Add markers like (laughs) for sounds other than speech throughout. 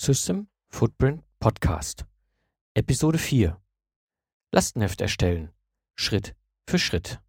System Footprint Podcast. Episode 4. Lastenheft erstellen. Schritt für Schritt.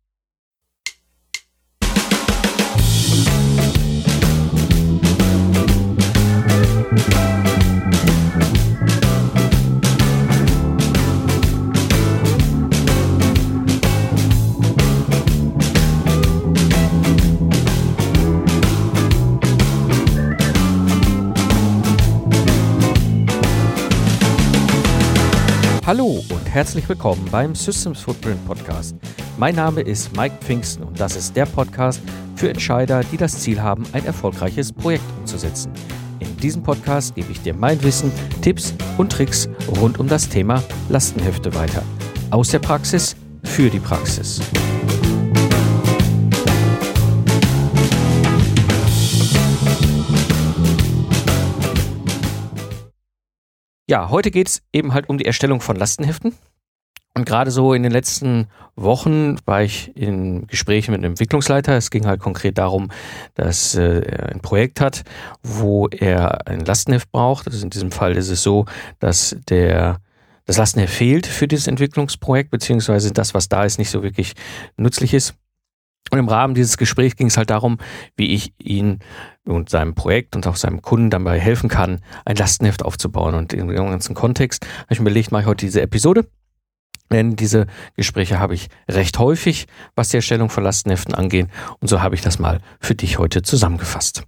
Hallo und herzlich willkommen beim Systems Footprint Podcast. Mein Name ist Mike Pfingsten und das ist der Podcast für Entscheider, die das Ziel haben, ein erfolgreiches Projekt umzusetzen. In diesem Podcast gebe ich dir mein Wissen, Tipps und Tricks rund um das Thema Lastenhefte weiter. Aus der Praxis für die Praxis. Ja, heute geht es eben halt um die Erstellung von Lastenheften. Und gerade so in den letzten Wochen war ich in Gesprächen mit einem Entwicklungsleiter. Es ging halt konkret darum, dass äh, er ein Projekt hat, wo er ein Lastenheft braucht. Also in diesem Fall ist es so, dass der das Lastenheft fehlt für dieses Entwicklungsprojekt, beziehungsweise das, was da ist, nicht so wirklich nützlich ist. Und im Rahmen dieses Gesprächs ging es halt darum, wie ich ihn und seinem Projekt und auch seinem Kunden dabei helfen kann, ein Lastenheft aufzubauen. Und in dem ganzen Kontext habe ich mir überlegt, mache ich heute diese Episode. Denn diese Gespräche habe ich recht häufig, was die Erstellung von Lastenheften angeht. Und so habe ich das mal für dich heute zusammengefasst.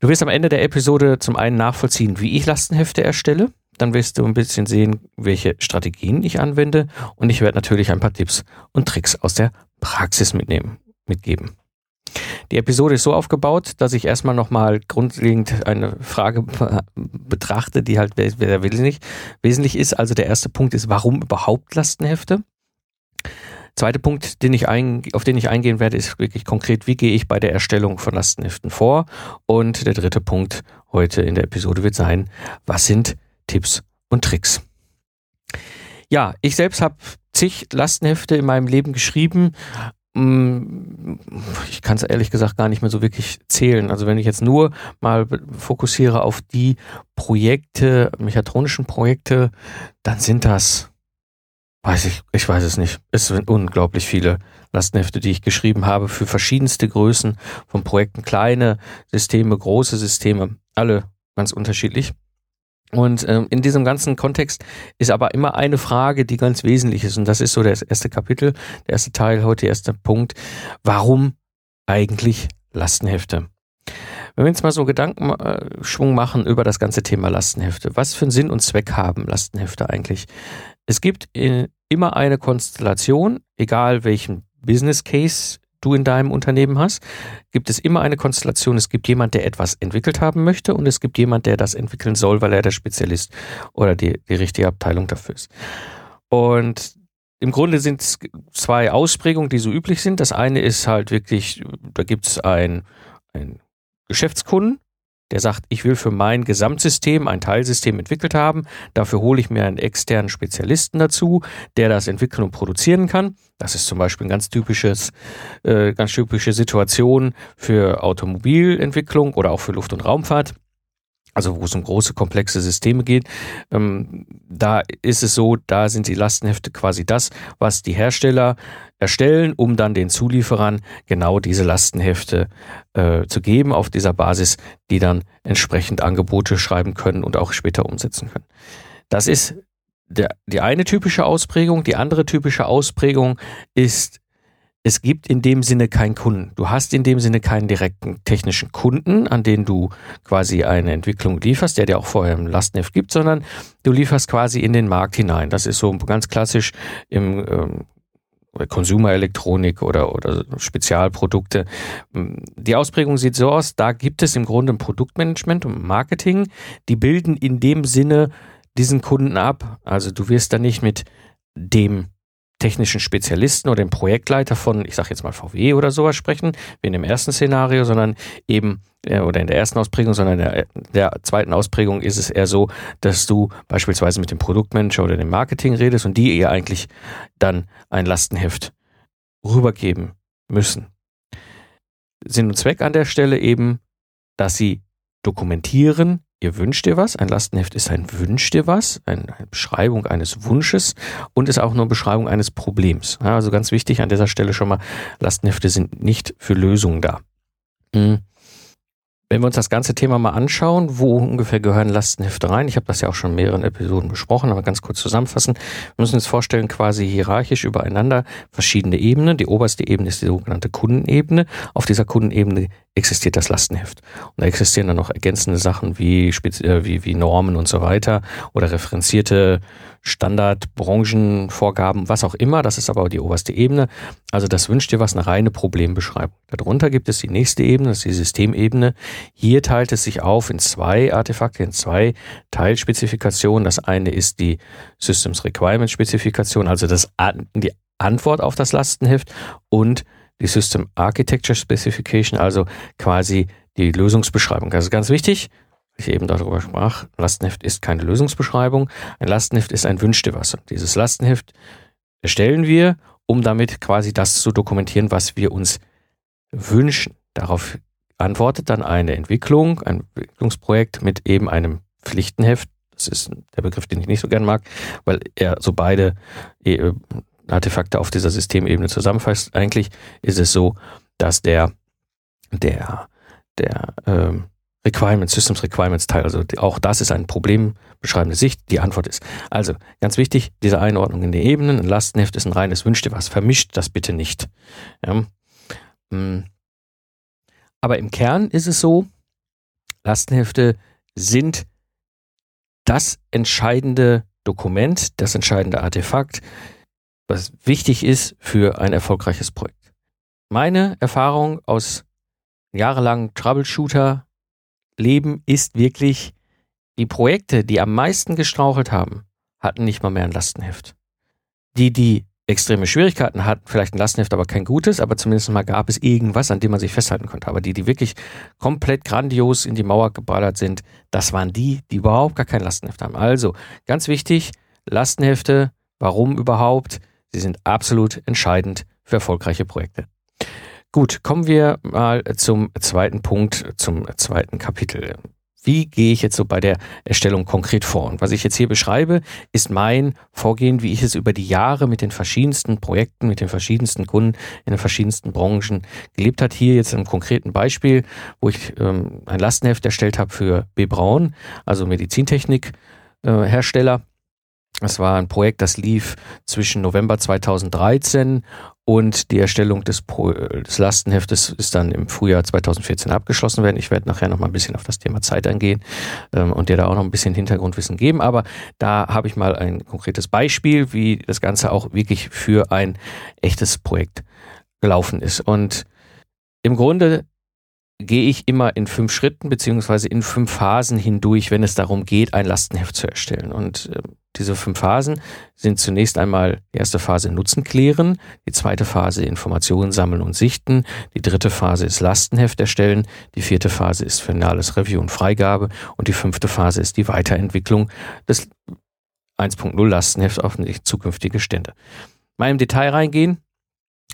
Du wirst am Ende der Episode zum einen nachvollziehen, wie ich Lastenhefte erstelle. Dann wirst du ein bisschen sehen, welche Strategien ich anwende. Und ich werde natürlich ein paar Tipps und Tricks aus der Praxis mitnehmen, mitgeben. Die Episode ist so aufgebaut, dass ich erstmal nochmal grundlegend eine Frage betrachte, die halt sehr wesentlich, wesentlich ist. Also der erste Punkt ist, warum überhaupt Lastenhefte? Zweiter Punkt, den ein, auf den ich eingehen werde, ist wirklich konkret, wie gehe ich bei der Erstellung von Lastenheften vor? Und der dritte Punkt heute in der Episode wird sein, was sind Tipps und Tricks? Ja, ich selbst habe zig Lastenhefte in meinem Leben geschrieben. Mm, ich kann es ehrlich gesagt gar nicht mehr so wirklich zählen. Also wenn ich jetzt nur mal fokussiere auf die Projekte, mechatronischen Projekte, dann sind das, weiß ich, ich weiß es nicht. Es sind unglaublich viele Lastenhefte, die ich geschrieben habe für verschiedenste Größen von Projekten, kleine Systeme, große Systeme, alle ganz unterschiedlich. Und ähm, in diesem ganzen Kontext ist aber immer eine Frage, die ganz wesentlich ist. Und das ist so das erste Kapitel, der erste Teil, heute der erste Punkt. Warum eigentlich Lastenhefte? Wenn wir uns mal so Gedankenschwung machen über das ganze Thema Lastenhefte, was für einen Sinn und Zweck haben Lastenhefte eigentlich? Es gibt immer eine Konstellation, egal welchen Business Case du in deinem Unternehmen hast, gibt es immer eine Konstellation. Es gibt jemand, der etwas entwickelt haben möchte und es gibt jemand, der das entwickeln soll, weil er der Spezialist oder die, die richtige Abteilung dafür ist. Und im Grunde sind es zwei Ausprägungen, die so üblich sind. Das eine ist halt wirklich, da gibt es ein, ein Geschäftskunden, der sagt, ich will für mein Gesamtsystem ein Teilsystem entwickelt haben. Dafür hole ich mir einen externen Spezialisten dazu, der das entwickeln und produzieren kann. Das ist zum Beispiel ein ganz typisches, äh, ganz typische Situation für Automobilentwicklung oder auch für Luft- und Raumfahrt also wo es um große komplexe Systeme geht, ähm, da ist es so, da sind die Lastenhefte quasi das, was die Hersteller erstellen, um dann den Zulieferern genau diese Lastenhefte äh, zu geben, auf dieser Basis, die dann entsprechend Angebote schreiben können und auch später umsetzen können. Das ist der, die eine typische Ausprägung. Die andere typische Ausprägung ist es gibt in dem Sinne keinen Kunden. Du hast in dem Sinne keinen direkten technischen Kunden, an den du quasi eine Entwicklung lieferst, der dir auch vorher im Lastenheft gibt, sondern du lieferst quasi in den Markt hinein. Das ist so ganz klassisch im ähm, Konsumerelektronik oder, oder Spezialprodukte. Die Ausprägung sieht so aus, da gibt es im Grunde ein Produktmanagement und Marketing, die bilden in dem Sinne diesen Kunden ab. Also du wirst da nicht mit dem technischen Spezialisten oder dem Projektleiter von, ich sage jetzt mal VW oder sowas sprechen, wie in dem ersten Szenario, sondern eben, äh, oder in der ersten Ausprägung, sondern in der, der zweiten Ausprägung ist es eher so, dass du beispielsweise mit dem Produktmanager oder dem Marketing redest und die ihr eigentlich dann ein Lastenheft rübergeben müssen. Sinn und Zweck an der Stelle eben, dass sie dokumentieren, ihr wünscht dir was. Ein Lastenheft ist ein Wünsch dir was, eine Beschreibung eines Wunsches und ist auch nur Beschreibung eines Problems. Also ganz wichtig an dieser Stelle schon mal, Lastenhefte sind nicht für Lösungen da. Mhm. Wenn wir uns das ganze Thema mal anschauen, wo ungefähr gehören Lastenhefte rein? Ich habe das ja auch schon in mehreren Episoden besprochen, aber ganz kurz zusammenfassen. Wir müssen uns vorstellen, quasi hierarchisch übereinander verschiedene Ebenen. Die oberste Ebene ist die sogenannte Kundenebene. Auf dieser Kundenebene existiert das Lastenheft. Und da existieren dann noch ergänzende Sachen wie, äh, wie, wie Normen und so weiter oder referenzierte Standard, Branchenvorgaben, was auch immer. Das ist aber die oberste Ebene. Also das wünscht dir was, eine reine Problembeschreibung. Darunter gibt es die nächste Ebene, das ist die Systemebene. Hier teilt es sich auf in zwei Artefakte, in zwei Teilspezifikationen. Das eine ist die Systems Requirement Spezifikation, also das, die Antwort auf das Lastenheft und die System Architecture Specification, also quasi die Lösungsbeschreibung. Das ist ganz wichtig ich eben darüber sprach, Lastenheft ist keine Lösungsbeschreibung. Ein Lastenheft ist ein Wünschte was. Dieses Lastenheft erstellen wir, um damit quasi das zu dokumentieren, was wir uns wünschen. Darauf antwortet dann eine Entwicklung, ein Entwicklungsprojekt mit eben einem Pflichtenheft. Das ist der Begriff, den ich nicht so gern mag, weil er so beide äh, Artefakte auf dieser Systemebene zusammenfasst. Eigentlich ist es so, dass der, der, der, ähm, Requirements, Systems Requirements Teil. Also auch das ist ein problembeschreibende Sicht. Die Antwort ist also ganz wichtig, diese Einordnung in die Ebenen. Ein Lastenheft ist ein reines Wünsch dir was. Vermischt das bitte nicht. Ja. Mm. Aber im Kern ist es so, Lastenhefte sind das entscheidende Dokument, das entscheidende Artefakt, was wichtig ist für ein erfolgreiches Projekt. Meine Erfahrung aus jahrelangen Troubleshooter Leben ist wirklich, die Projekte, die am meisten gestrauchelt haben, hatten nicht mal mehr ein Lastenheft. Die, die extreme Schwierigkeiten hatten, vielleicht ein Lastenheft, aber kein gutes, aber zumindest mal gab es irgendwas, an dem man sich festhalten konnte. Aber die, die wirklich komplett grandios in die Mauer geballert sind, das waren die, die überhaupt gar kein Lastenheft haben. Also, ganz wichtig, Lastenhefte, warum überhaupt? Sie sind absolut entscheidend für erfolgreiche Projekte. Gut, kommen wir mal zum zweiten Punkt, zum zweiten Kapitel. Wie gehe ich jetzt so bei der Erstellung konkret vor? Und was ich jetzt hier beschreibe, ist mein Vorgehen, wie ich es über die Jahre mit den verschiedensten Projekten, mit den verschiedensten Kunden in den verschiedensten Branchen gelebt hat. Hier jetzt ein konkreten Beispiel, wo ich ähm, ein Lastenheft erstellt habe für B. Braun, also Medizintechnik-Hersteller. Äh, das war ein Projekt, das lief zwischen November 2013 und die Erstellung des, Pro des Lastenheftes ist dann im Frühjahr 2014 abgeschlossen werden. Ich werde nachher noch mal ein bisschen auf das Thema Zeit eingehen ähm, und dir da auch noch ein bisschen Hintergrundwissen geben. Aber da habe ich mal ein konkretes Beispiel, wie das Ganze auch wirklich für ein echtes Projekt gelaufen ist. Und im Grunde gehe ich immer in fünf Schritten beziehungsweise in fünf Phasen hindurch, wenn es darum geht, ein Lastenheft zu erstellen. Und äh, diese fünf Phasen sind zunächst einmal die erste Phase Nutzen klären, die zweite Phase Informationen sammeln und sichten, die dritte Phase ist Lastenheft erstellen, die vierte Phase ist finales Review und Freigabe und die fünfte Phase ist die Weiterentwicklung des 1.0 Lastenhefts auf zukünftige Stände. Mal im Detail reingehen,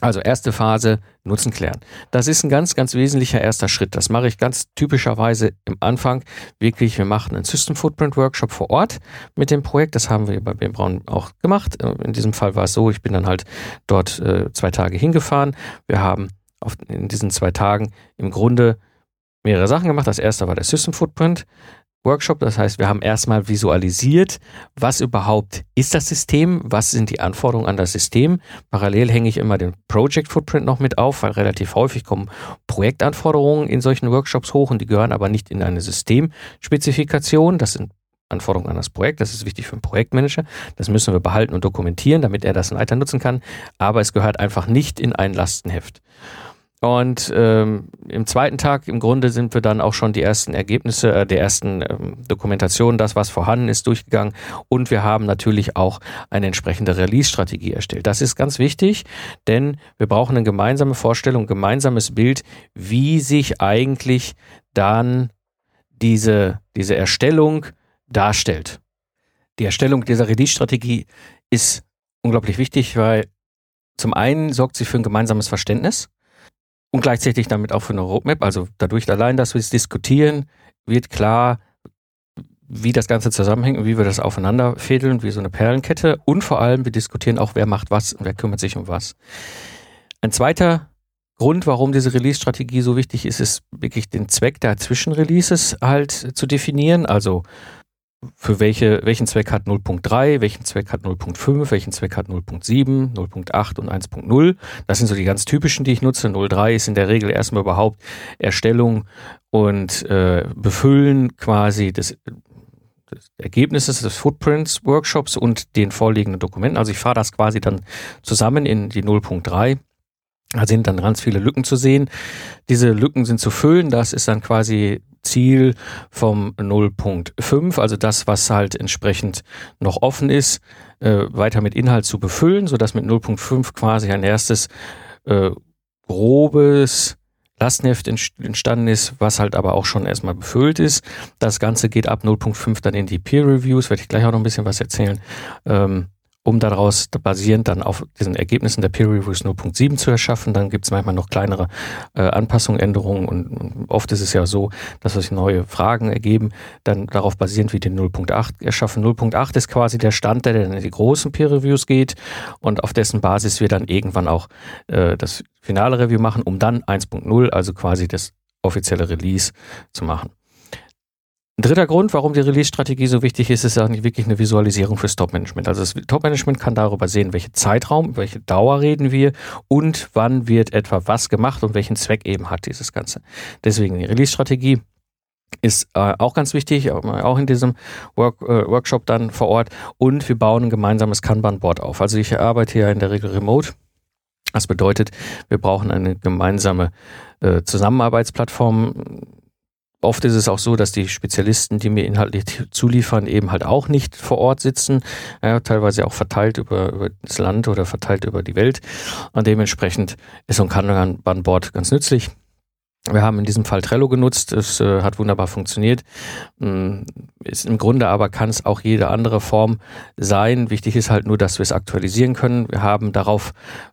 also erste Phase, Nutzen klären. Das ist ein ganz, ganz wesentlicher erster Schritt. Das mache ich ganz typischerweise im Anfang. Wirklich, wir machen einen System Footprint Workshop vor Ort mit dem Projekt. Das haben wir bei BM Braun auch gemacht. Äh, in diesem Fall war es so, ich bin dann halt dort äh, zwei Tage hingefahren. Wir haben in diesen zwei Tagen im Grunde mehrere Sachen gemacht. Das erste war der System Footprint. Workshop. Das heißt, wir haben erstmal visualisiert, was überhaupt ist das System, was sind die Anforderungen an das System. Parallel hänge ich immer den Project Footprint noch mit auf, weil relativ häufig kommen Projektanforderungen in solchen Workshops hoch und die gehören aber nicht in eine Systemspezifikation. Das sind Anforderungen an das Projekt. Das ist wichtig für einen Projektmanager. Das müssen wir behalten und dokumentieren, damit er das weiter nutzen kann. Aber es gehört einfach nicht in ein Lastenheft. Und ähm, im zweiten Tag im Grunde sind wir dann auch schon die ersten Ergebnisse äh, der ersten ähm, Dokumentation, das was vorhanden ist, durchgegangen. Und wir haben natürlich auch eine entsprechende Release-Strategie erstellt. Das ist ganz wichtig, denn wir brauchen eine gemeinsame Vorstellung, ein gemeinsames Bild, wie sich eigentlich dann diese, diese Erstellung darstellt. Die Erstellung dieser Release-Strategie ist unglaublich wichtig, weil zum einen sorgt sie für ein gemeinsames Verständnis und gleichzeitig damit auch für eine Roadmap. Also dadurch allein, dass wir es diskutieren, wird klar, wie das Ganze zusammenhängt und wie wir das aufeinander fädeln, wie so eine Perlenkette. Und vor allem, wir diskutieren auch, wer macht was und wer kümmert sich um was. Ein zweiter Grund, warum diese Release-Strategie so wichtig ist, ist wirklich den Zweck der Zwischenreleases halt zu definieren. Also für welche, welchen Zweck hat 0.3, welchen Zweck hat 0.5, welchen Zweck hat 0.7, 0.8 und 1.0. Das sind so die ganz typischen, die ich nutze. 0.3 ist in der Regel erstmal überhaupt Erstellung und äh, Befüllen quasi des, des Ergebnisses des Footprints Workshops und den vorliegenden Dokumenten. Also ich fahre das quasi dann zusammen in die 0.3 da sind dann ganz viele Lücken zu sehen. Diese Lücken sind zu füllen. Das ist dann quasi Ziel vom 0.5, also das, was halt entsprechend noch offen ist, äh, weiter mit Inhalt zu befüllen, sodass mit 0.5 quasi ein erstes äh, grobes Lastenheft entstanden ist, was halt aber auch schon erstmal befüllt ist. Das Ganze geht ab 0.5 dann in die Peer Reviews, werde ich gleich auch noch ein bisschen was erzählen. Ähm, um daraus basierend dann auf diesen Ergebnissen der Peer Reviews 0.7 zu erschaffen. Dann gibt es manchmal noch kleinere äh, Anpassungen, Änderungen und, oft ist es ja so, dass sich neue Fragen ergeben, dann darauf basierend wie den 0.8 erschaffen. 0.8 ist quasi der Stand, der dann in die großen Peer Reviews geht und auf dessen Basis wir dann irgendwann auch äh, das finale Review machen, um dann 1.0, also quasi das offizielle Release zu machen. Dritter Grund, warum die Release-Strategie so wichtig ist, ist eigentlich wirklich eine Visualisierung fürs Top-Management. Also das Top-Management kann darüber sehen, welche Zeitraum, welche Dauer reden wir und wann wird etwa was gemacht und welchen Zweck eben hat dieses Ganze. Deswegen die Release-Strategie ist äh, auch ganz wichtig, auch in diesem Work, äh, Workshop dann vor Ort. Und wir bauen ein gemeinsames Kanban-Board auf. Also ich arbeite ja in der Regel remote. Das bedeutet, wir brauchen eine gemeinsame äh, Zusammenarbeitsplattform Oft ist es auch so, dass die Spezialisten, die mir inhaltlich zuliefern, eben halt auch nicht vor Ort sitzen, ja, teilweise auch verteilt über, über das Land oder verteilt über die Welt. Und dementsprechend ist so ein Kanban-Board ganz nützlich. Wir haben in diesem Fall Trello genutzt, es äh, hat wunderbar funktioniert. Ähm, ist Im Grunde aber kann es auch jede andere Form sein. Wichtig ist halt nur, dass wir es aktualisieren können. Wir haben darauf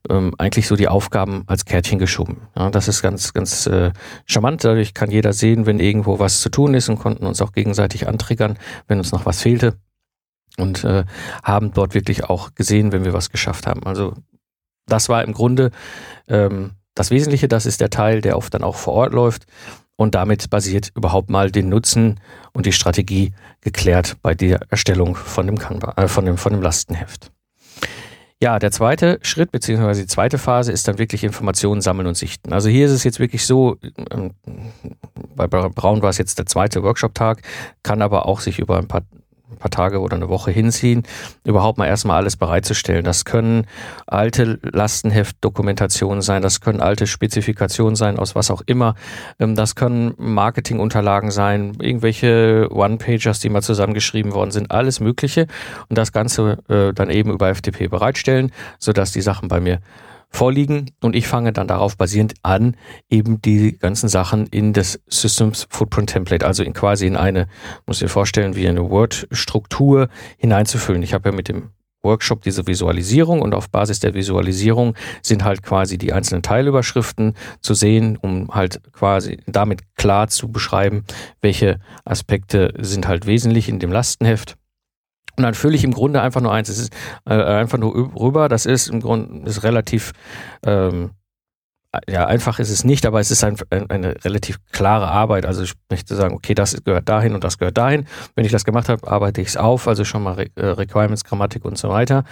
ähm, eigentlich so die Aufgaben als Kärtchen geschoben. Ja, das ist ganz, ganz äh, charmant. Dadurch kann jeder sehen, wenn irgendwo was zu tun ist und konnten uns auch gegenseitig antriggern, wenn uns noch was fehlte. Und äh, haben dort wirklich auch gesehen, wenn wir was geschafft haben. Also das war im Grunde ähm, das Wesentliche, das ist der Teil, der oft dann auch vor Ort läuft und damit basiert überhaupt mal den Nutzen und die Strategie geklärt bei der Erstellung von dem, Kanban, äh, von dem, von dem Lastenheft. Ja, der zweite Schritt beziehungsweise die zweite Phase ist dann wirklich Informationen sammeln und sichten. Also hier ist es jetzt wirklich so, ähm, bei Braun war es jetzt der zweite Workshop-Tag, kann aber auch sich über ein paar ein paar Tage oder eine Woche hinziehen, überhaupt mal erstmal alles bereitzustellen. Das können alte Lastenheftdokumentationen sein, das können alte Spezifikationen sein, aus was auch immer. Ähm, das können Marketingunterlagen sein, irgendwelche One-Pagers, die mal zusammengeschrieben worden sind, alles Mögliche. Und das Ganze äh, dann eben über FTP bereitstellen, sodass die Sachen bei mir vorliegen und ich fange dann darauf basierend an, eben die ganzen Sachen in das Systems Footprint Template, also in quasi in eine, muss ich vorstellen, wie eine Word-Struktur hineinzufüllen. Ich habe ja mit dem Workshop diese Visualisierung und auf Basis der Visualisierung sind halt quasi die einzelnen Teilüberschriften zu sehen, um halt quasi damit klar zu beschreiben, welche Aspekte sind halt wesentlich in dem Lastenheft und dann fülle ich im Grunde einfach nur eins. Es ist äh, einfach nur rüber. Das ist im Grunde ist relativ ähm, ja, einfach ist es nicht, aber es ist ein, ein, eine relativ klare Arbeit. Also ich möchte sagen, okay, das gehört dahin und das gehört dahin. Wenn ich das gemacht habe, arbeite ich es auf, also schon mal Re äh, Requirements, Grammatik und so weiter.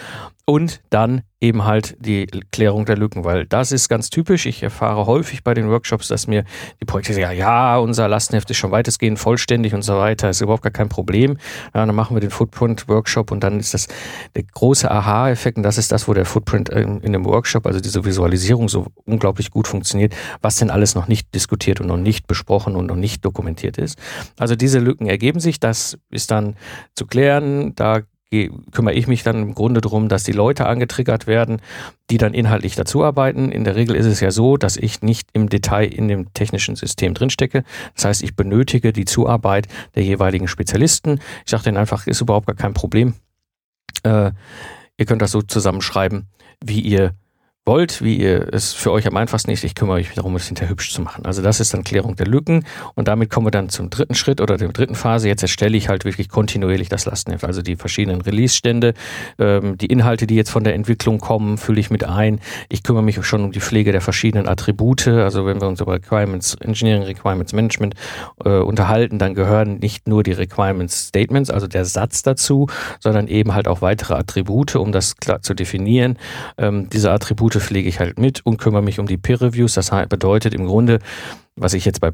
Und dann eben halt die Klärung der Lücken, weil das ist ganz typisch. Ich erfahre häufig bei den Workshops, dass mir die Projekte sagen, ja, unser Lastenheft ist schon weitestgehend vollständig und so weiter, ist überhaupt gar kein Problem. Ja, dann machen wir den Footprint-Workshop und dann ist das der große Aha-Effekt und das ist das, wo der Footprint in, in dem Workshop, also diese Visualisierung so unglaublich gut funktioniert, was denn alles noch nicht diskutiert und noch nicht besprochen und noch nicht dokumentiert ist. Also diese Lücken ergeben sich, das ist dann zu klären, da kümmere ich mich dann im Grunde darum, dass die Leute angetriggert werden, die dann inhaltlich dazuarbeiten. In der Regel ist es ja so, dass ich nicht im Detail in dem technischen System drinstecke. Das heißt, ich benötige die Zuarbeit der jeweiligen Spezialisten. Ich sage denen einfach, ist überhaupt gar kein Problem. Äh, ihr könnt das so zusammenschreiben, wie ihr wollt, wie ihr es für euch am einfachsten ist. Ich kümmere mich darum, es hinterher hübsch zu machen. Also das ist dann Klärung der Lücken und damit kommen wir dann zum dritten Schritt oder der dritten Phase. Jetzt erstelle ich halt wirklich kontinuierlich das Lastenheft, also die verschiedenen Release-Stände, ähm, die Inhalte, die jetzt von der Entwicklung kommen, fülle ich mit ein. Ich kümmere mich schon um die Pflege der verschiedenen Attribute. Also wenn wir uns über Requirements Engineering, Requirements Management äh, unterhalten, dann gehören nicht nur die Requirements Statements, also der Satz dazu, sondern eben halt auch weitere Attribute, um das klar zu definieren. Ähm, diese Attribute Attribute pflege ich halt mit und kümmere mich um die Peer Reviews. Das bedeutet im Grunde, was ich jetzt bei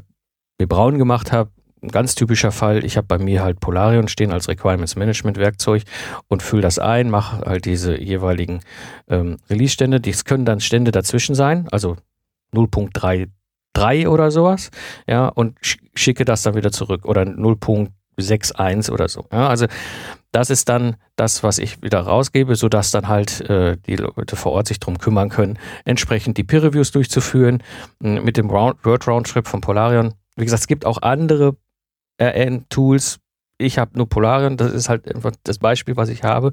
B. Braun gemacht habe, ein ganz typischer Fall, ich habe bei mir halt Polarion stehen als Requirements Management Werkzeug und fülle das ein, mache halt diese jeweiligen ähm, Release-Stände. Dies können dann Stände dazwischen sein, also 0.33 oder sowas, ja, und schicke das dann wieder zurück oder 0.61 oder so. Ja, also das ist dann das, was ich wieder rausgebe, sodass dann halt äh, die Leute vor Ort sich darum kümmern können, entsprechend die Peer-Reviews durchzuführen mit dem Round, Word Roundtrip von Polarion. Wie gesagt, es gibt auch andere RN-Tools. Ich habe nur Polarion, das ist halt einfach das Beispiel, was ich habe.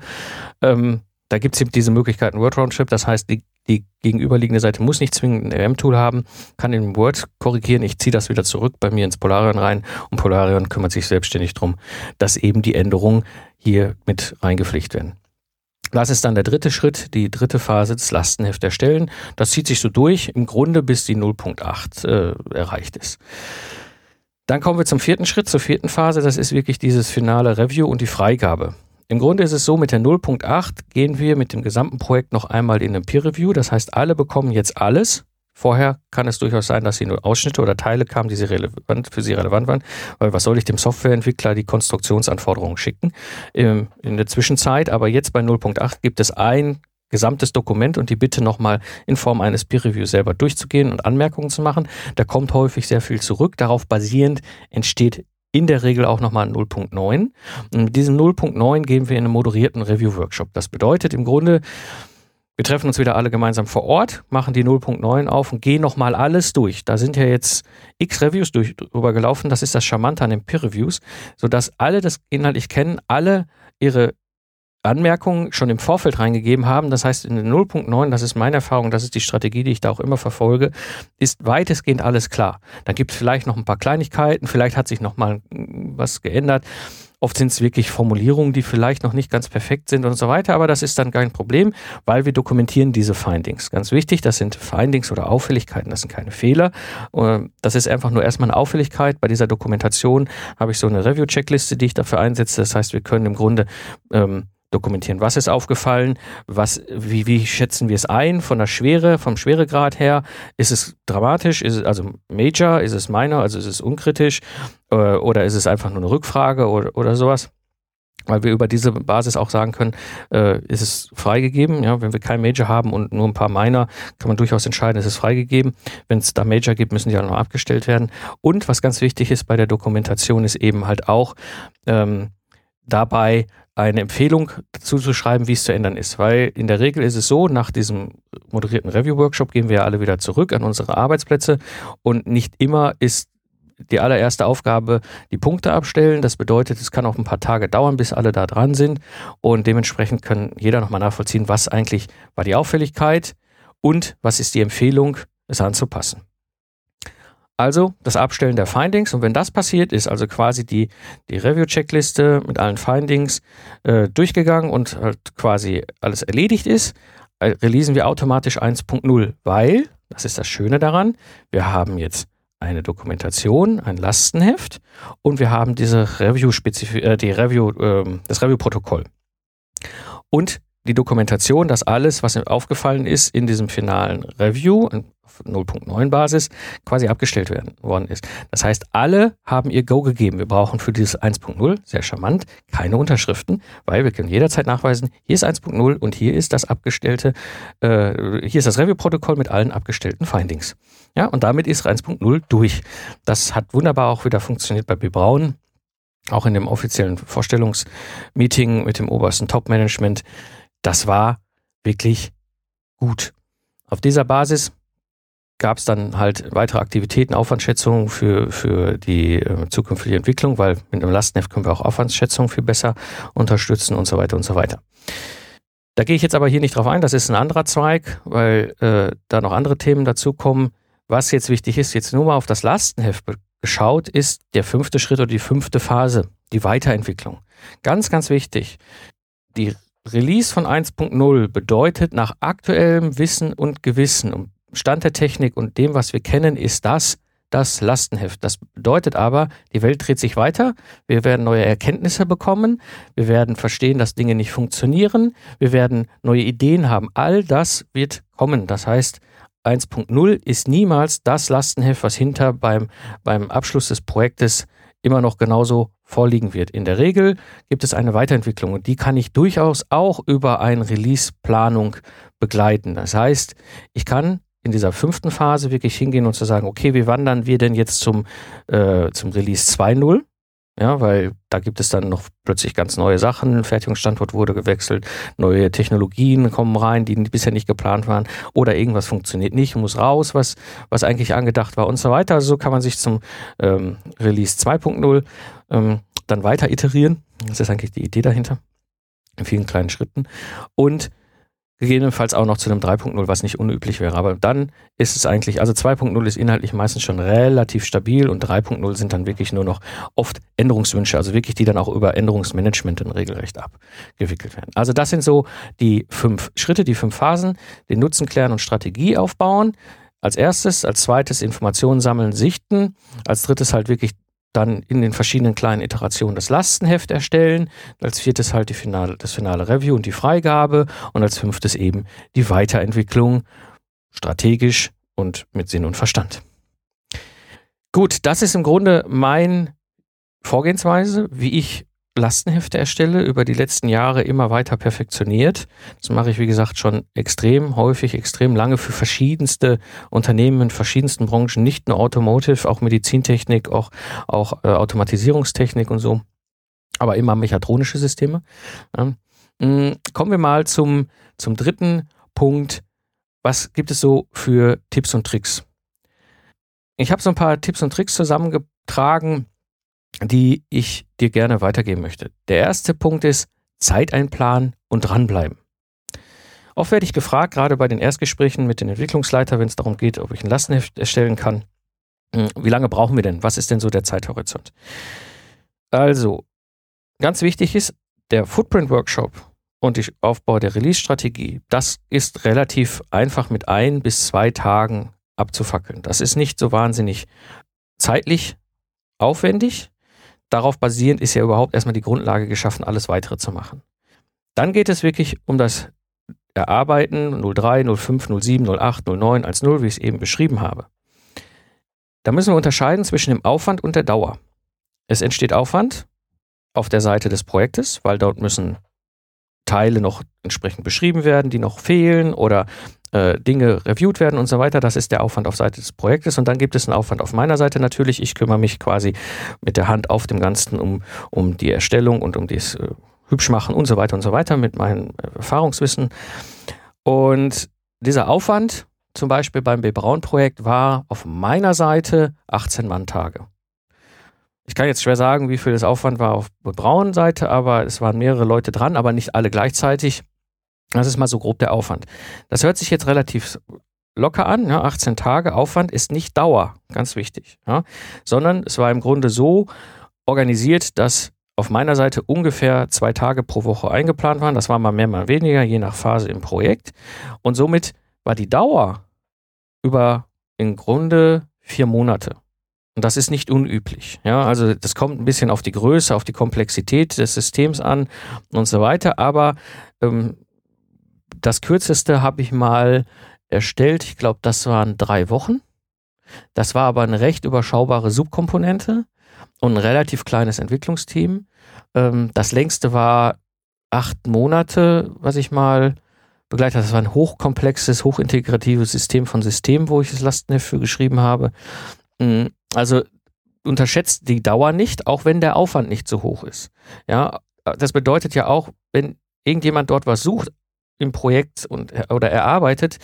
Ähm, da gibt es eben diese Möglichkeiten Word Roundtrip, das heißt, die, die gegenüberliegende Seite muss nicht zwingend ein RM-Tool haben, kann in Word korrigieren, ich ziehe das wieder zurück bei mir ins Polarion rein und Polarion kümmert sich selbstständig darum, dass eben die Änderungen hier mit reingepflicht werden. Das ist dann der dritte Schritt, die dritte Phase des Lastenheft erstellen. Das zieht sich so durch, im Grunde bis die 0.8 äh, erreicht ist. Dann kommen wir zum vierten Schritt, zur vierten Phase. Das ist wirklich dieses finale Review und die Freigabe. Im Grunde ist es so, mit der 0.8 gehen wir mit dem gesamten Projekt noch einmal in eine Peer Review. Das heißt, alle bekommen jetzt alles. Vorher kann es durchaus sein, dass sie nur Ausschnitte oder Teile kamen, die sie relevant, für sie relevant waren. Weil was soll ich dem Softwareentwickler die Konstruktionsanforderungen schicken in der Zwischenzeit? Aber jetzt bei 0.8 gibt es ein gesamtes Dokument und die Bitte nochmal in Form eines Peer Review selber durchzugehen und Anmerkungen zu machen. Da kommt häufig sehr viel zurück. Darauf basierend entsteht in der Regel auch nochmal 0.9. Und mit diesem 0.9 gehen wir in einen moderierten Review-Workshop. Das bedeutet im Grunde, wir treffen uns wieder alle gemeinsam vor Ort, machen die 0.9 auf und gehen nochmal alles durch. Da sind ja jetzt x Reviews durch, drüber gelaufen. Das ist das Charmante an den Peer Reviews, sodass alle das inhaltlich kennen, alle ihre Anmerkungen schon im Vorfeld reingegeben haben. Das heißt, in den 0.9, das ist meine Erfahrung, das ist die Strategie, die ich da auch immer verfolge, ist weitestgehend alles klar. Dann gibt es vielleicht noch ein paar Kleinigkeiten, vielleicht hat sich noch mal was geändert. Oft sind es wirklich Formulierungen, die vielleicht noch nicht ganz perfekt sind und so weiter, aber das ist dann kein Problem, weil wir dokumentieren diese Findings. Ganz wichtig, das sind Findings oder Auffälligkeiten, das sind keine Fehler. Das ist einfach nur erstmal eine Auffälligkeit. Bei dieser Dokumentation habe ich so eine Review-Checkliste, die ich dafür einsetze. Das heißt, wir können im Grunde ähm, dokumentieren. Was ist aufgefallen? Was, wie, wie schätzen wir es ein von der Schwere, vom Schweregrad her? Ist es dramatisch? Ist es also major? Ist es minor? Also ist es unkritisch? Äh, oder ist es einfach nur eine Rückfrage oder, oder sowas? Weil wir über diese Basis auch sagen können, äh, ist es freigegeben. Ja, wenn wir kein Major haben und nur ein paar Minor, kann man durchaus entscheiden, ist es freigegeben. Wenn es da Major gibt, müssen die auch noch abgestellt werden. Und was ganz wichtig ist bei der Dokumentation, ist eben halt auch ähm, dabei eine Empfehlung dazu zu schreiben, wie es zu ändern ist. Weil in der Regel ist es so, nach diesem moderierten Review-Workshop gehen wir alle wieder zurück an unsere Arbeitsplätze und nicht immer ist die allererste Aufgabe die Punkte abstellen. Das bedeutet, es kann auch ein paar Tage dauern, bis alle da dran sind und dementsprechend kann jeder nochmal nachvollziehen, was eigentlich war die Auffälligkeit und was ist die Empfehlung, es anzupassen. Also das Abstellen der Findings und wenn das passiert ist, also quasi die, die Review-Checkliste mit allen Findings äh, durchgegangen und halt quasi alles erledigt ist, äh, releasen wir automatisch 1.0, weil, das ist das Schöne daran, wir haben jetzt eine Dokumentation, ein Lastenheft und wir haben diese Review äh, die Review, äh, das Review-Protokoll. Und die Dokumentation, dass alles, was aufgefallen ist in diesem finalen Review, 0.9 Basis quasi abgestellt werden, worden ist. Das heißt, alle haben ihr Go gegeben. Wir brauchen für dieses 1.0, sehr charmant, keine Unterschriften, weil wir können jederzeit nachweisen, hier ist 1.0 und hier ist das abgestellte, äh, hier ist das Review-Protokoll mit allen abgestellten Findings. Ja, und damit ist 1.0 durch. Das hat wunderbar auch wieder funktioniert bei B. Braun. Auch in dem offiziellen Vorstellungsmeeting mit dem obersten Top-Management. Das war wirklich gut. Auf dieser Basis gab es dann halt weitere Aktivitäten, Aufwandschätzungen für, für die äh, zukünftige Entwicklung, weil mit einem Lastenheft können wir auch Aufwandsschätzungen viel besser unterstützen und so weiter und so weiter. Da gehe ich jetzt aber hier nicht drauf ein, das ist ein anderer Zweig, weil äh, da noch andere Themen dazukommen. Was jetzt wichtig ist, jetzt nur mal auf das Lastenheft geschaut, ist der fünfte Schritt oder die fünfte Phase, die Weiterentwicklung. Ganz, ganz wichtig. Die Release von 1.0 bedeutet nach aktuellem Wissen und Gewissen und Stand der Technik und dem, was wir kennen, ist das das Lastenheft. Das bedeutet aber, die Welt dreht sich weiter, wir werden neue Erkenntnisse bekommen, wir werden verstehen, dass Dinge nicht funktionieren, wir werden neue Ideen haben. All das wird kommen. Das heißt, 1.0 ist niemals das Lastenheft, was hinter beim, beim Abschluss des Projektes immer noch genauso vorliegen wird. In der Regel gibt es eine Weiterentwicklung und die kann ich durchaus auch über eine Release-Planung begleiten. Das heißt, ich kann in dieser fünften Phase wirklich hingehen und zu sagen, okay, wie wandern wir denn jetzt zum, äh, zum Release 2.0? Ja, weil da gibt es dann noch plötzlich ganz neue Sachen. Fertigungsstandort wurde gewechselt, neue Technologien kommen rein, die bisher nicht geplant waren, oder irgendwas funktioniert nicht, muss raus, was, was eigentlich angedacht war und so weiter. Also so kann man sich zum ähm, Release 2.0 ähm, dann weiter iterieren. Das ist eigentlich die Idee dahinter. In vielen kleinen Schritten. Und Gegebenenfalls auch noch zu einem 3.0, was nicht unüblich wäre. Aber dann ist es eigentlich, also 2.0 ist inhaltlich meistens schon relativ stabil und 3.0 sind dann wirklich nur noch oft Änderungswünsche, also wirklich die dann auch über Änderungsmanagement in Regelrecht abgewickelt werden. Also das sind so die fünf Schritte, die fünf Phasen, den Nutzen klären und Strategie aufbauen. Als erstes, als zweites Informationen sammeln, sichten. Als drittes halt wirklich dann in den verschiedenen kleinen Iterationen das Lastenheft erstellen, als viertes halt die finale, das finale Review und die Freigabe und als fünftes eben die Weiterentwicklung strategisch und mit Sinn und Verstand. Gut, das ist im Grunde mein Vorgehensweise, wie ich Lastenhefte erstelle, über die letzten Jahre immer weiter perfektioniert. Das mache ich, wie gesagt, schon extrem häufig, extrem lange für verschiedenste Unternehmen in verschiedensten Branchen, nicht nur Automotive, auch Medizintechnik, auch, auch äh, Automatisierungstechnik und so, aber immer mechatronische Systeme. Mm, kommen wir mal zum, zum dritten Punkt. Was gibt es so für Tipps und Tricks? Ich habe so ein paar Tipps und Tricks zusammengetragen, die ich dir gerne weitergeben möchte. Der erste Punkt ist Zeit einplanen und dranbleiben. Oft werde ich gefragt, gerade bei den Erstgesprächen mit den Entwicklungsleitern, wenn es darum geht, ob ich ein Lastenheft erstellen kann, hm, wie lange brauchen wir denn? Was ist denn so der Zeithorizont? Also, ganz wichtig ist, der Footprint Workshop und der Aufbau der Release-Strategie, das ist relativ einfach mit ein bis zwei Tagen abzufackeln. Das ist nicht so wahnsinnig zeitlich aufwendig, darauf basierend ist ja überhaupt erstmal die Grundlage geschaffen, alles weitere zu machen. Dann geht es wirklich um das Erarbeiten 03, 05, 07, 08, 09 als 0, wie ich es eben beschrieben habe. Da müssen wir unterscheiden zwischen dem Aufwand und der Dauer. Es entsteht Aufwand auf der Seite des Projektes, weil dort müssen Teile noch entsprechend beschrieben werden, die noch fehlen oder äh, Dinge reviewed werden und so weiter. Das ist der Aufwand auf Seite des Projektes. Und dann gibt es einen Aufwand auf meiner Seite natürlich. Ich kümmere mich quasi mit der Hand auf dem Ganzen um, um die Erstellung und um das äh, Hübschmachen und so weiter und so weiter mit meinem äh, Erfahrungswissen. Und dieser Aufwand, zum Beispiel beim B. Braun-Projekt, war auf meiner Seite 18 Mann-Tage. Ich kann jetzt schwer sagen, wie viel das Aufwand war auf der Braun-Seite, aber es waren mehrere Leute dran, aber nicht alle gleichzeitig. Das ist mal so grob der Aufwand. Das hört sich jetzt relativ locker an. Ja, 18 Tage Aufwand ist nicht Dauer, ganz wichtig, ja, sondern es war im Grunde so organisiert, dass auf meiner Seite ungefähr zwei Tage pro Woche eingeplant waren. Das war mal mehr, mal weniger, je nach Phase im Projekt. Und somit war die Dauer über im Grunde vier Monate. Und das ist nicht unüblich. Ja, also das kommt ein bisschen auf die Größe, auf die Komplexität des Systems an und so weiter. Aber ähm, das kürzeste habe ich mal erstellt. Ich glaube, das waren drei Wochen. Das war aber eine recht überschaubare Subkomponente und ein relativ kleines Entwicklungsteam. Ähm, das längste war acht Monate, was ich mal begleitet habe. Das war ein hochkomplexes, hochintegratives System von Systemen, wo ich das Lastenheft für geschrieben habe. Also unterschätzt die Dauer nicht, auch wenn der Aufwand nicht so hoch ist. Ja, das bedeutet ja auch, wenn irgendjemand dort was sucht, im Projekt und, oder erarbeitet,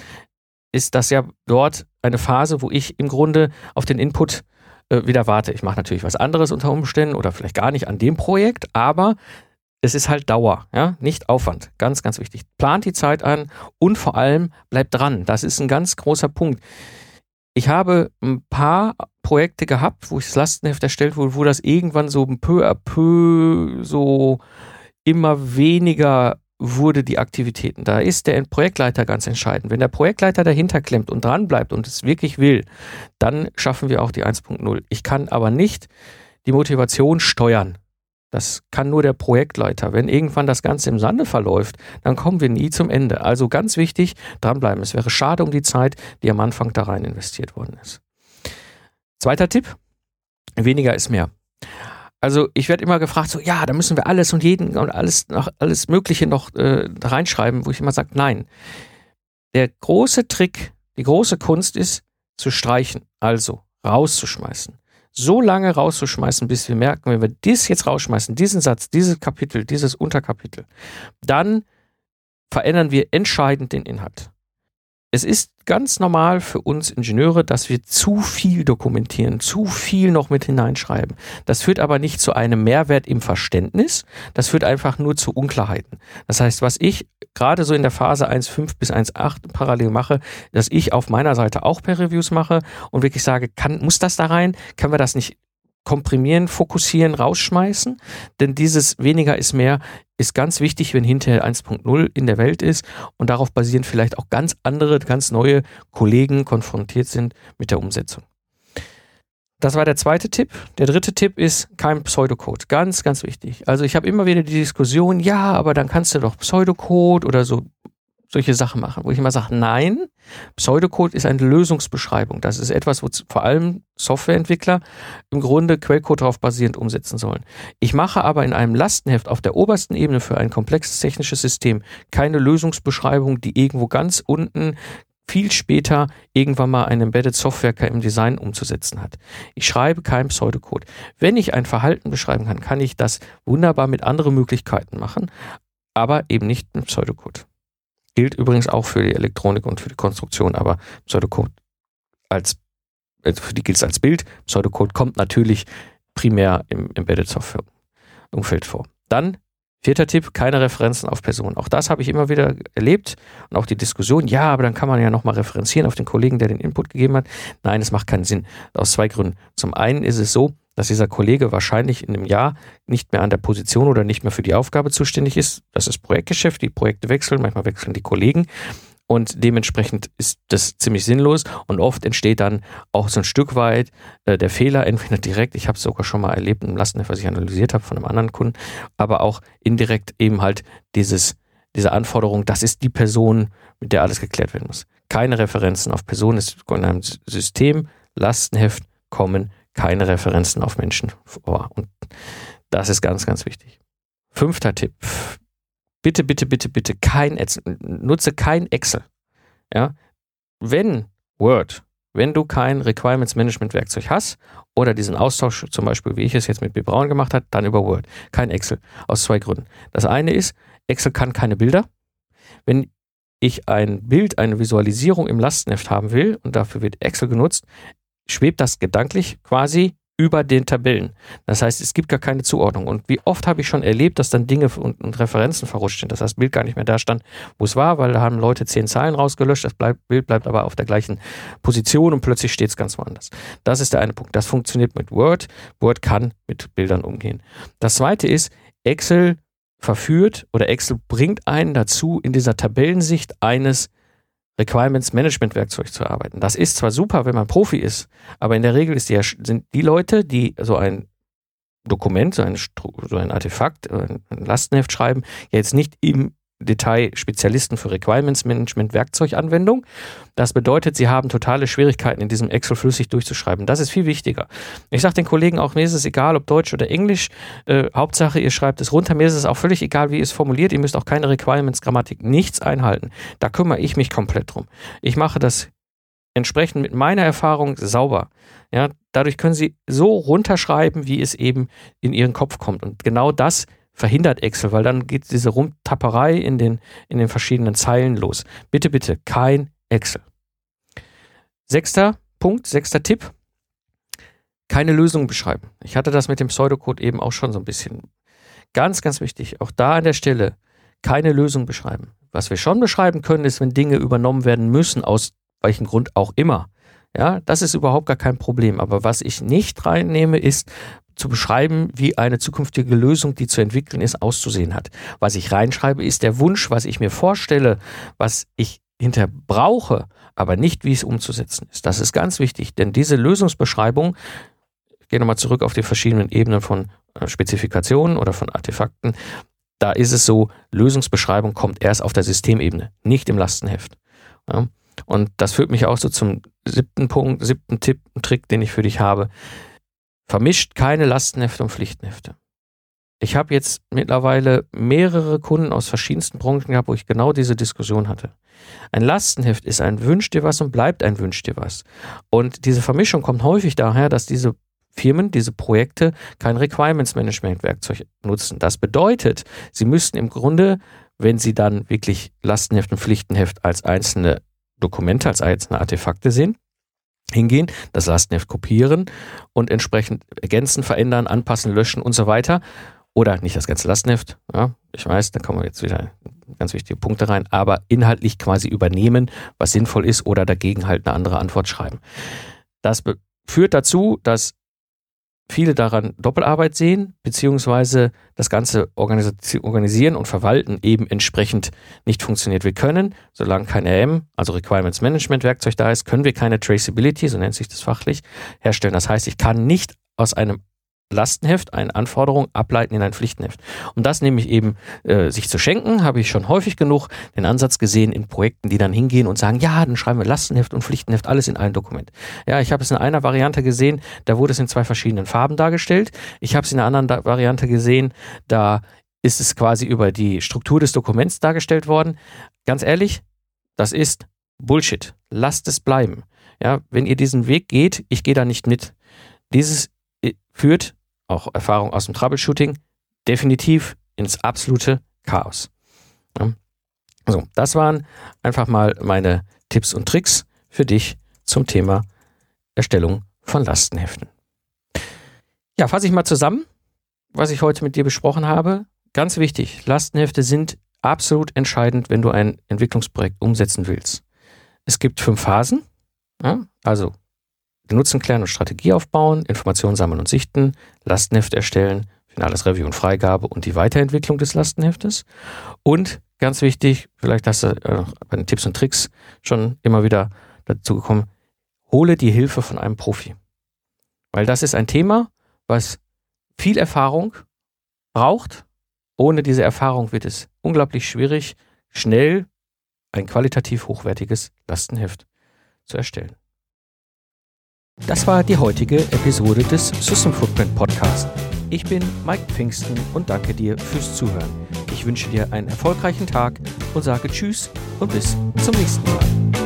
ist das ja dort eine Phase, wo ich im Grunde auf den Input äh, wieder warte. Ich mache natürlich was anderes unter Umständen oder vielleicht gar nicht an dem Projekt, aber es ist halt Dauer, ja, nicht Aufwand. Ganz, ganz wichtig. Plant die Zeit an und vor allem bleibt dran. Das ist ein ganz großer Punkt. Ich habe ein paar Projekte gehabt, wo ich das Lastenheft erstellt wurde, wo das irgendwann so peu à peu so immer weniger wurde die Aktivitäten. Da ist der Projektleiter ganz entscheidend. Wenn der Projektleiter dahinter klemmt und dran bleibt und es wirklich will, dann schaffen wir auch die 1.0. Ich kann aber nicht die Motivation steuern. Das kann nur der Projektleiter. Wenn irgendwann das Ganze im Sande verläuft, dann kommen wir nie zum Ende. Also ganz wichtig, dranbleiben. Es wäre schade um die Zeit, die am Anfang da rein investiert worden ist. Zweiter Tipp, weniger ist mehr. Also ich werde immer gefragt, so ja, da müssen wir alles und jeden und alles noch alles Mögliche noch äh, reinschreiben, wo ich immer sage, nein. Der große Trick, die große Kunst ist zu streichen, also rauszuschmeißen so lange rauszuschmeißen, bis wir merken, wenn wir dies jetzt rausschmeißen, diesen Satz, dieses Kapitel, dieses Unterkapitel, dann verändern wir entscheidend den Inhalt. Es ist ganz normal für uns Ingenieure, dass wir zu viel dokumentieren, zu viel noch mit hineinschreiben. Das führt aber nicht zu einem Mehrwert im Verständnis, das führt einfach nur zu Unklarheiten. Das heißt, was ich gerade so in der Phase 1.5 bis 1.8 parallel mache, dass ich auf meiner Seite auch per Reviews mache und wirklich sage, kann, muss das da rein? Können wir das nicht komprimieren, fokussieren, rausschmeißen. Denn dieses weniger ist mehr ist ganz wichtig, wenn hinterher 1.0 in der Welt ist und darauf basieren vielleicht auch ganz andere, ganz neue Kollegen konfrontiert sind mit der Umsetzung. Das war der zweite Tipp. Der dritte Tipp ist kein Pseudocode. Ganz, ganz wichtig. Also ich habe immer wieder die Diskussion, ja, aber dann kannst du doch Pseudocode oder so solche Sachen machen, wo ich immer sage, nein, Pseudocode ist eine Lösungsbeschreibung. Das ist etwas, wo vor allem Softwareentwickler im Grunde Quellcode darauf basierend umsetzen sollen. Ich mache aber in einem Lastenheft auf der obersten Ebene für ein komplexes technisches System keine Lösungsbeschreibung, die irgendwo ganz unten viel später irgendwann mal ein Embedded Software im Design umzusetzen hat. Ich schreibe keinen Pseudocode. Wenn ich ein Verhalten beschreiben kann, kann ich das wunderbar mit anderen Möglichkeiten machen, aber eben nicht mit Pseudocode. Gilt übrigens auch für die Elektronik und für die Konstruktion, aber Pseudocode als, also für die gilt es als Bild. Pseudocode kommt natürlich primär im Embedded Software Umfeld vor. Dann Vierter Tipp, keine Referenzen auf Personen. Auch das habe ich immer wieder erlebt und auch die Diskussion, ja, aber dann kann man ja nochmal referenzieren auf den Kollegen, der den Input gegeben hat. Nein, es macht keinen Sinn. Aus zwei Gründen. Zum einen ist es so, dass dieser Kollege wahrscheinlich in einem Jahr nicht mehr an der Position oder nicht mehr für die Aufgabe zuständig ist. Das ist Projektgeschäft, die Projekte wechseln, manchmal wechseln die Kollegen und dementsprechend ist das ziemlich sinnlos und oft entsteht dann auch so ein Stück weit äh, der Fehler, (laughs) entweder direkt, ich habe es sogar schon mal erlebt im Lastenheft, was ich analysiert habe von einem anderen Kunden, aber auch indirekt eben halt dieses, diese Anforderung, das ist die Person, mit der alles geklärt werden muss. Keine Referenzen auf Personen, es in einem System, Lastenheft kommen keine Referenzen auf Menschen vor. Und das ist ganz, ganz wichtig. Fünfter Tipp. Bitte, bitte, bitte, bitte kein nutze kein Excel. Ja? Wenn Word, wenn du kein Requirements Management Werkzeug hast oder diesen Austausch zum Beispiel, wie ich es jetzt mit B. Braun gemacht habe, dann über Word. Kein Excel. Aus zwei Gründen. Das eine ist, Excel kann keine Bilder. Wenn ich ein Bild, eine Visualisierung im Lastenheft haben will und dafür wird Excel genutzt, schwebt das gedanklich quasi über den Tabellen. Das heißt, es gibt gar keine Zuordnung. Und wie oft habe ich schon erlebt, dass dann Dinge und, und, Referenzen verrutscht sind. Das heißt, das Bild gar nicht mehr da stand, wo es war, weil da haben Leute zehn Zeilen rausgelöscht. Das bleibt, Bild bleibt aber auf der gleichen Position und plötzlich steht es ganz woanders. Das ist der eine Punkt. Das funktioniert mit Word. Word kann mit Bildern umgehen. Das zweite ist, Excel verführt oder Excel bringt einen dazu, in dieser Tabellensicht eines Requirements Management Werkzeug zu arbeiten. Das ist zwar super, wenn man Profi ist, aber in der Regel die, sind die Leute, die so ein Dokument, so ein, so ein Artefakt, ein Lastenheft schreiben, jetzt nicht im Detail Spezialisten für Requirements Management Werkzeuganwendung. Das bedeutet, sie haben totale Schwierigkeiten, in diesem Excel flüssig durchzuschreiben. Das ist viel wichtiger. Ich sage den Kollegen auch, mir ist es egal, ob Deutsch oder Englisch. Äh, Hauptsache, ihr schreibt es runter. Mir ist es auch völlig egal, wie ihr es formuliert. Ihr müsst auch keine Requirements Grammatik, nichts einhalten. Da kümmere ich mich komplett drum. Ich mache das entsprechend mit meiner Erfahrung sauber. Ja, dadurch können sie so runterschreiben, wie es eben in ihren Kopf kommt. Und genau das verhindert Excel, weil dann geht diese Rumtapperei in den, in den verschiedenen Zeilen los. Bitte, bitte, kein Excel. Sechster Punkt, sechster Tipp. Keine Lösung beschreiben. Ich hatte das mit dem Pseudocode eben auch schon so ein bisschen. ganz, ganz wichtig, auch da an der Stelle keine Lösung beschreiben. Was wir schon beschreiben können, ist, wenn Dinge übernommen werden müssen, aus welchem Grund auch immer. Ja, das ist überhaupt gar kein Problem. Aber was ich nicht reinnehme, ist zu beschreiben, wie eine zukünftige Lösung, die zu entwickeln ist, auszusehen hat. Was ich reinschreibe, ist der Wunsch, was ich mir vorstelle, was ich hinter brauche, aber nicht, wie es umzusetzen ist. Das ist ganz wichtig, denn diese Lösungsbeschreibung, ich gehe nochmal zurück auf die verschiedenen Ebenen von äh, Spezifikationen oder von Artefakten, da ist es so, Lösungsbeschreibung kommt erst auf der Systemebene, nicht im Lastenheft. Und das führt mich auch so zum siebten Punkt, siebten Tipp, Trick, den ich für dich habe. Vermischt keine Lastenhefte und Pflichtenhefte. Ich habe jetzt mittlerweile mehrere Kunden aus verschiedensten Branchen gehabt, wo ich genau diese Diskussion hatte. Ein Lastenheft ist ein Wünsch dir was und bleibt ein Wünsch dir was. Und diese Vermischung kommt häufig daher, dass diese Firmen, diese Projekte kein Requirements Management Werkzeug nutzen. Das bedeutet, sie müssten im Grunde, wenn sie dann wirklich Lastenheft und Pflichtenheft als einzelne Dokumente, als einzelne Artefakte sehen, hingehen, das Lastenheft kopieren und entsprechend ergänzen, verändern, anpassen, löschen und so weiter. Oder nicht das ganze Lastenheft, ja, ich weiß, da kommen wir jetzt wieder ganz wichtige Punkte rein, aber inhaltlich quasi übernehmen, was sinnvoll ist oder dagegen halt eine andere Antwort schreiben. Das führt dazu, dass viele daran Doppelarbeit sehen, beziehungsweise das Ganze organisieren und verwalten eben entsprechend nicht funktioniert. Wir können, solange kein RM, also Requirements Management Werkzeug da ist, können wir keine Traceability, so nennt sich das fachlich, herstellen. Das heißt, ich kann nicht aus einem Lastenheft eine Anforderung ableiten in ein Pflichtenheft. Um das nämlich eben äh, sich zu schenken, habe ich schon häufig genug den Ansatz gesehen in Projekten, die dann hingehen und sagen, ja, dann schreiben wir Lastenheft und Pflichtenheft alles in ein Dokument. Ja, ich habe es in einer Variante gesehen, da wurde es in zwei verschiedenen Farben dargestellt. Ich habe es in einer anderen Variante gesehen, da ist es quasi über die Struktur des Dokuments dargestellt worden. Ganz ehrlich, das ist Bullshit. Lasst es bleiben. Ja, wenn ihr diesen Weg geht, ich gehe da nicht mit. Dieses führt auch Erfahrung aus dem Troubleshooting, definitiv ins absolute Chaos. Ja. So, das waren einfach mal meine Tipps und Tricks für dich zum Thema Erstellung von Lastenheften. Ja, fasse ich mal zusammen, was ich heute mit dir besprochen habe. Ganz wichtig, Lastenhefte sind absolut entscheidend, wenn du ein Entwicklungsprojekt umsetzen willst. Es gibt fünf Phasen, ja, also den Nutzen klären und Strategie aufbauen, Informationen sammeln und sichten, Lastenheft erstellen, finales Review und Freigabe und die Weiterentwicklung des Lastenheftes. Und ganz wichtig, vielleicht hast du äh, bei den Tipps und Tricks schon immer wieder dazu gekommen, hole die Hilfe von einem Profi. Weil das ist ein Thema, was viel Erfahrung braucht. Ohne diese Erfahrung wird es unglaublich schwierig, schnell ein qualitativ hochwertiges Lastenheft zu erstellen. Das war die heutige Episode des System Footprint Podcast. Ich bin Mike Pfingsten und danke dir fürs Zuhören. Ich wünsche dir einen erfolgreichen Tag und sage Tschüss und bis zum nächsten Mal.